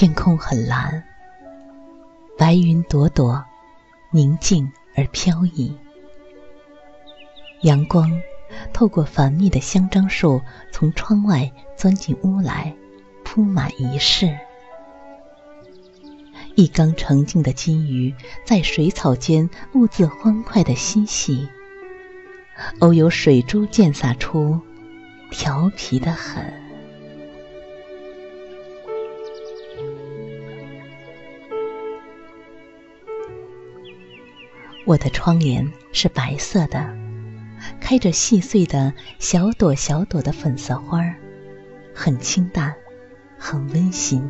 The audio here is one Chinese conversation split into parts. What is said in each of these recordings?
天空很蓝，白云朵朵，宁静而飘逸。阳光透过繁密的香樟树，从窗外钻进屋来，铺满一室。一缸澄净的金鱼在水草间兀自欢快的嬉戏，偶有水珠溅洒出，调皮的很。我的窗帘是白色的，开着细碎的小朵小朵的粉色花儿，很清淡，很温馨。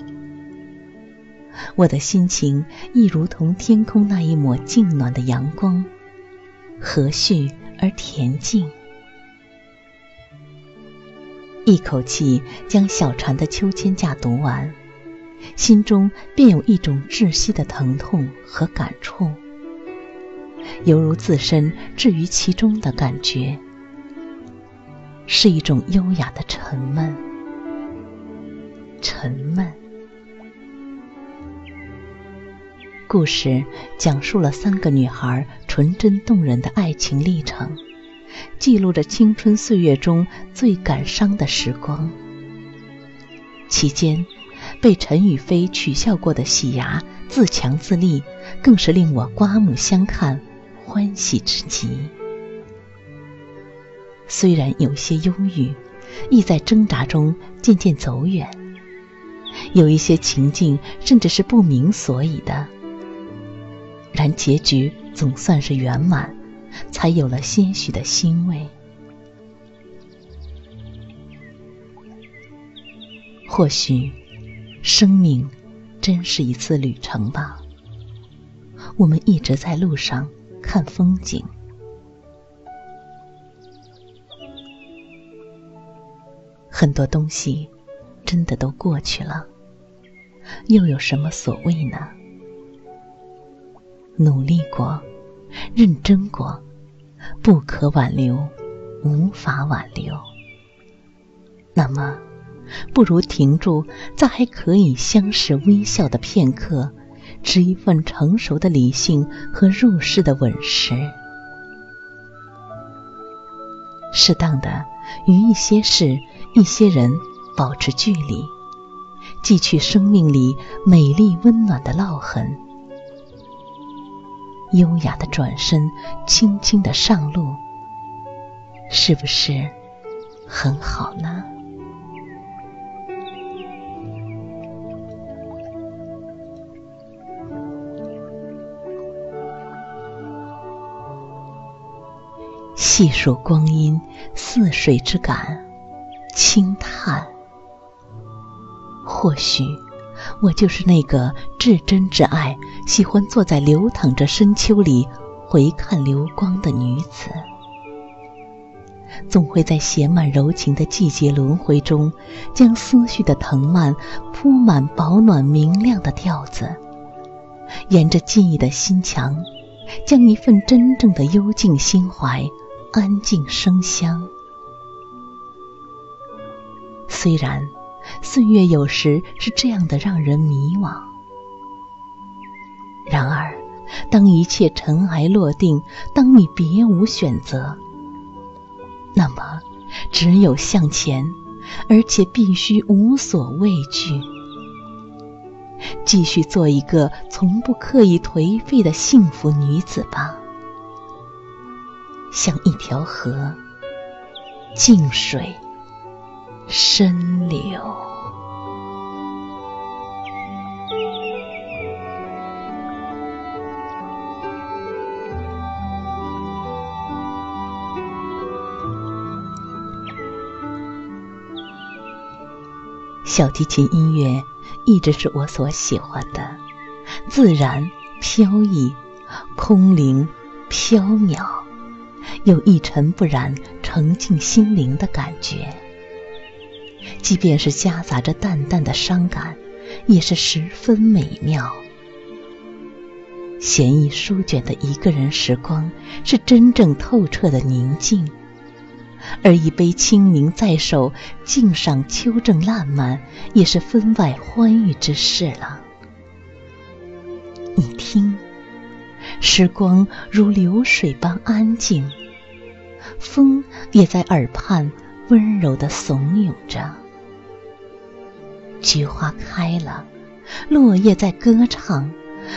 我的心情亦如同天空那一抹静暖的阳光，和煦而恬静。一口气将小船的秋千架读完，心中便有一种窒息的疼痛和感触。犹如自身置于其中的感觉，是一种优雅的沉闷。沉闷。故事讲述了三个女孩纯真动人的爱情历程，记录着青春岁月中最感伤的时光。其间，被陈宇飞取笑过的喜牙自强自立，更是令我刮目相看。欢喜之极，虽然有些忧郁，亦在挣扎中渐渐走远。有一些情境甚至是不明所以的，然结局总算是圆满，才有了些许的欣慰。或许，生命真是一次旅程吧。我们一直在路上。看风景，很多东西真的都过去了，又有什么所谓呢？努力过，认真过，不可挽留，无法挽留。那么，不如停住，在还可以相视微笑的片刻。持一份成熟的理性和入世的稳实，适当的与一些事、一些人保持距离，记去生命里美丽温暖的烙痕，优雅的转身，轻轻的上路，是不是很好呢？细数光阴，似水之感，轻叹。或许，我就是那个至真至爱、喜欢坐在流淌着深秋里回看流光的女子。总会在写满柔情的季节轮回中，将思绪的藤蔓铺满保暖明亮的调子，沿着记忆的心墙，将一份真正的幽静心怀。安静生香。虽然岁月有时是这样的让人迷惘，然而当一切尘埃落定，当你别无选择，那么只有向前，而且必须无所畏惧，继续做一个从不刻意颓废的幸福女子吧。像一条河静水深流。小提琴音乐一直是我所喜欢的自然飘逸空灵缥缈有一尘不染、澄净心灵的感觉。即便是夹杂着淡淡的伤感，也是十分美妙。闲逸书卷的一个人时光，是真正透彻的宁静；而一杯清明在手，静赏秋正烂漫，也是分外欢愉之事了。你听，时光如流水般安静，风也在耳畔温柔地怂恿着。菊花开了，落叶在歌唱。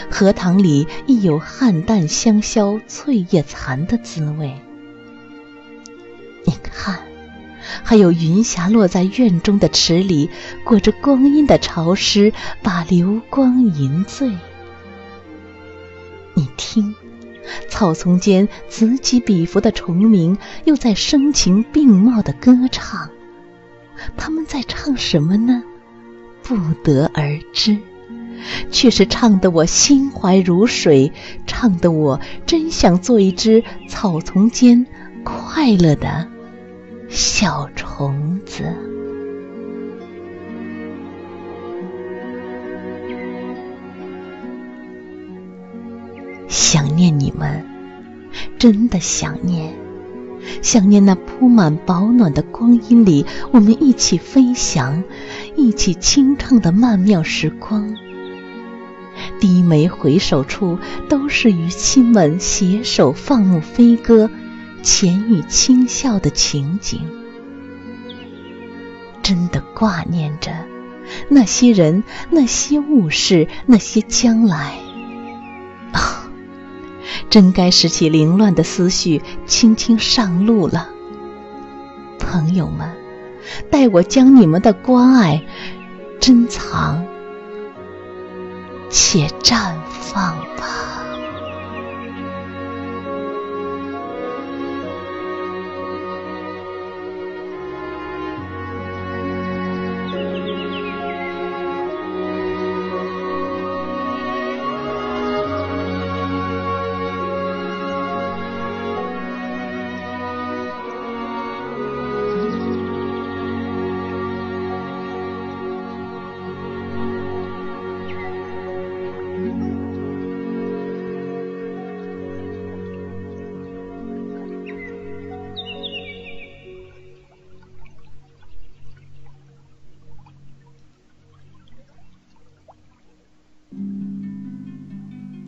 荷塘里亦有菡萏香消翠叶残的滋味。你看，还有云霞落在院中的池里，裹着光阴的潮湿，把流光吟醉。听，草丛间此起彼伏的虫鸣，又在声情并茂的歌唱。他们在唱什么呢？不得而知。却是唱得我心怀如水，唱得我真想做一只草丛间快乐的小虫子。想念你们，真的想念，想念那铺满保暖的光阴里，我们一起飞翔，一起清唱的曼妙时光。低眉回首处，都是与亲们携手放牧飞歌、浅语轻笑的情景。真的挂念着那些人、那些物事、那些将来。真该拾起凌乱的思绪，轻轻上路了。朋友们，待我将你们的关爱珍藏。且绽放吧。